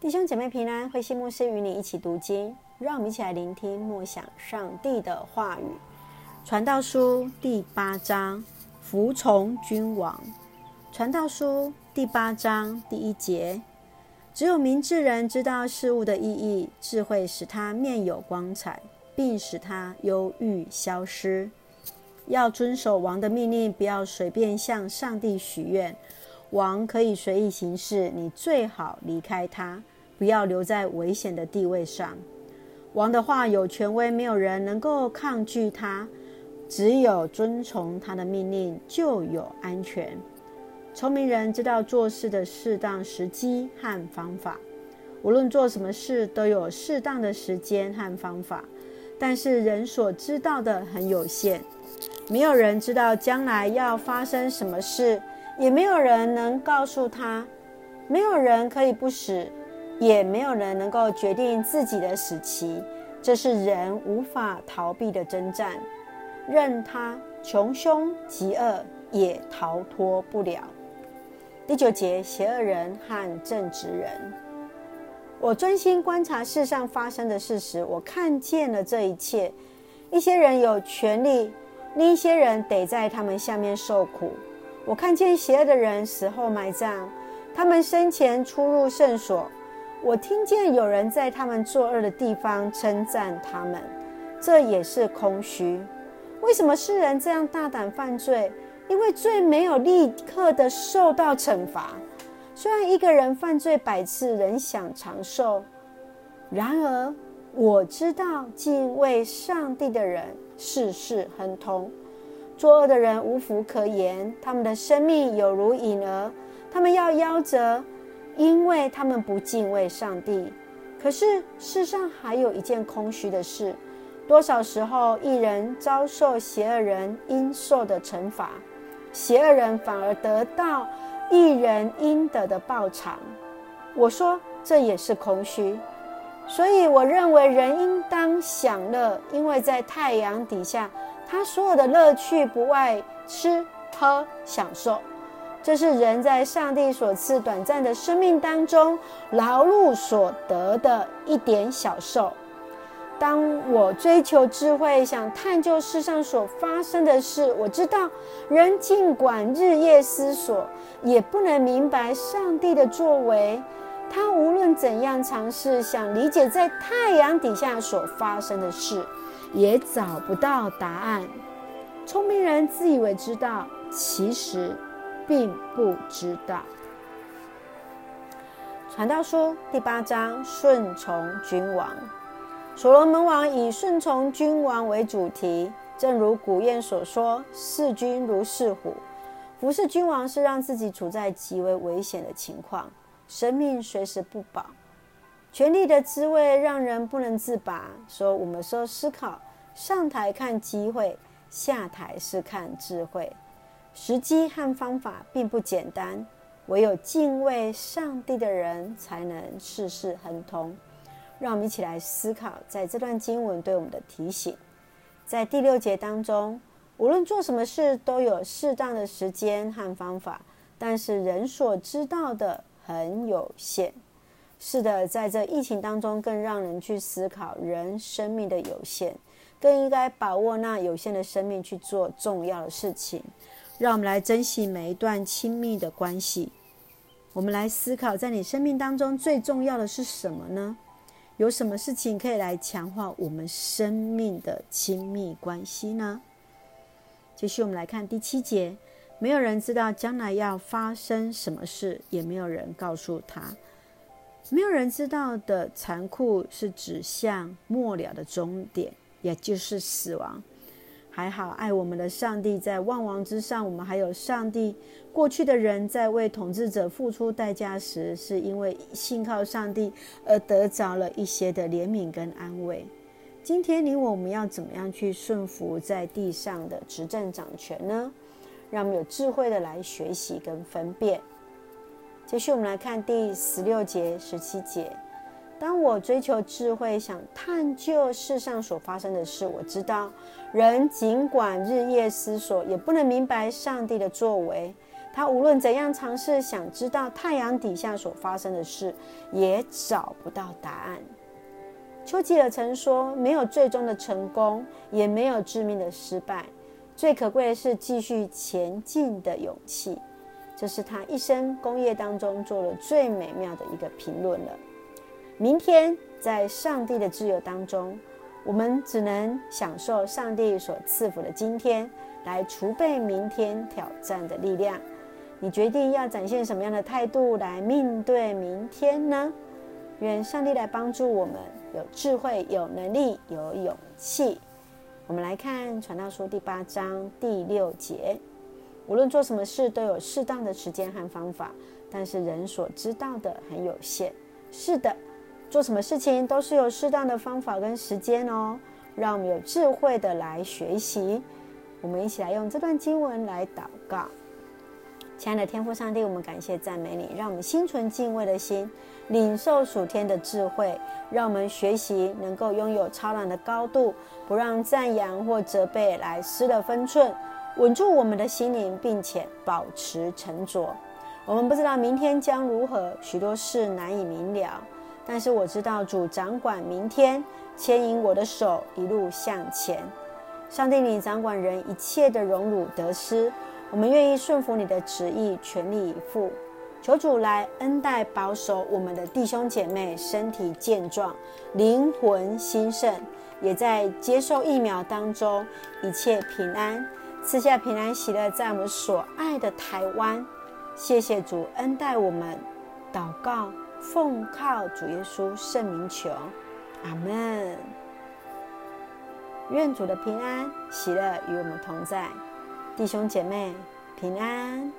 弟兄姐妹平安，慧馨牧师与你一起读经，让我们一起来聆听默想上帝的话语。传道书第八章，服从君王。传道书第八章第一节：只有明智人知道事物的意义，智慧使他面有光彩，并使他忧郁消失。要遵守王的命令，不要随便向上帝许愿。王可以随意行事，你最好离开他，不要留在危险的地位上。王的话有权威，没有人能够抗拒他。只有遵从他的命令，就有安全。聪明人知道做事的适当时机和方法。无论做什么事，都有适当的时间和方法。但是人所知道的很有限，没有人知道将来要发生什么事。也没有人能告诉他，没有人可以不死，也没有人能够决定自己的死期。这是人无法逃避的征战，任他穷凶极恶，也逃脱不了。第九节，邪恶人和正直人。我专心观察世上发生的事实，我看见了这一切。一些人有权力，另一些人得在他们下面受苦。我看见邪恶的人死后埋葬，他们生前出入圣所。我听见有人在他们作恶的地方称赞他们，这也是空虚。为什么世人这样大胆犯罪？因为罪没有立刻的受到惩罚。虽然一个人犯罪百次仍想长寿，然而我知道敬畏上帝的人事事亨通。作恶的人无福可言，他们的生命有如影儿，他们要夭折，因为他们不敬畏上帝。可是世上还有一件空虚的事：多少时候一人遭受邪恶人应受的惩罚，邪恶人反而得到一人应得的报偿。我说这也是空虚，所以我认为人应当享乐，因为在太阳底下。他所有的乐趣不外吃喝享受，这是人在上帝所赐短暂的生命当中劳碌所得的一点小受。当我追求智慧，想探究世上所发生的事，我知道人尽管日夜思索，也不能明白上帝的作为。他无论怎样尝试想理解在太阳底下所发生的事。也找不到答案。聪明人自以为知道，其实并不知道。传道书第八章：顺从君王。所罗门王以顺从君王为主题，正如古谚所说：“视君如视虎。”服侍君王是让自己处在极为危险的情况，生命随时不保。权力的滋味让人不能自拔。说我们说思考，上台看机会，下台是看智慧。时机和方法并不简单，唯有敬畏上帝的人才能事事亨通。让我们一起来思考，在这段经文对我们的提醒。在第六节当中，无论做什么事，都有适当的时间和方法，但是人所知道的很有限。是的，在这疫情当中，更让人去思考人生命的有限，更应该把握那有限的生命去做重要的事情。让我们来珍惜每一段亲密的关系。我们来思考，在你生命当中最重要的是什么呢？有什么事情可以来强化我们生命的亲密关系呢？继续，我们来看第七节：没有人知道将来要发生什么事，也没有人告诉他。没有人知道的残酷是指向末了的终点，也就是死亡。还好，爱我们的上帝在万王之上。我们还有上帝。过去的人在为统治者付出代价时，是因为信靠上帝而得着了一些的怜悯跟安慰。今天你我们要怎么样去顺服在地上的执政掌权呢？让我们有智慧的来学习跟分辨。继续，我们来看第十六节、十七节。当我追求智慧，想探究世上所发生的事，我知道人尽管日夜思索，也不能明白上帝的作为。他无论怎样尝试想知道太阳底下所发生的事，也找不到答案。丘吉尔曾说：“没有最终的成功，也没有致命的失败，最可贵的是继续前进的勇气。”这是他一生功业当中做了最美妙的一个评论了。明天，在上帝的自由当中，我们只能享受上帝所赐福的今天，来储备明天挑战的力量。你决定要展现什么样的态度来面对明天呢？愿上帝来帮助我们，有智慧、有能力、有勇气。我们来看《传道书》第八章第六节。无论做什么事，都有适当的时间和方法，但是人所知道的很有限。是的，做什么事情都是有适当的方法跟时间哦。让我们有智慧的来学习。我们一起来用这段经文来祷告。亲爱的天父上帝，我们感谢赞美你，让我们心存敬畏的心，领受属天的智慧，让我们学习能够拥有超然的高度，不让赞扬或责备来失了分寸。稳住我们的心灵，并且保持沉着。我们不知道明天将如何，许多事难以明了。但是我知道主掌管明天，牵引我的手一路向前。上帝，你掌管人一切的荣辱得失，我们愿意顺服你的旨意，全力以赴。求主来恩待保守我们的弟兄姐妹，身体健壮，灵魂兴盛，也在接受疫苗当中一切平安。赐下平安喜乐，在我们所爱的台湾，谢谢主恩待我们，祷告奉靠主耶稣圣名求，阿门。愿主的平安喜乐与我们同在，弟兄姐妹平安。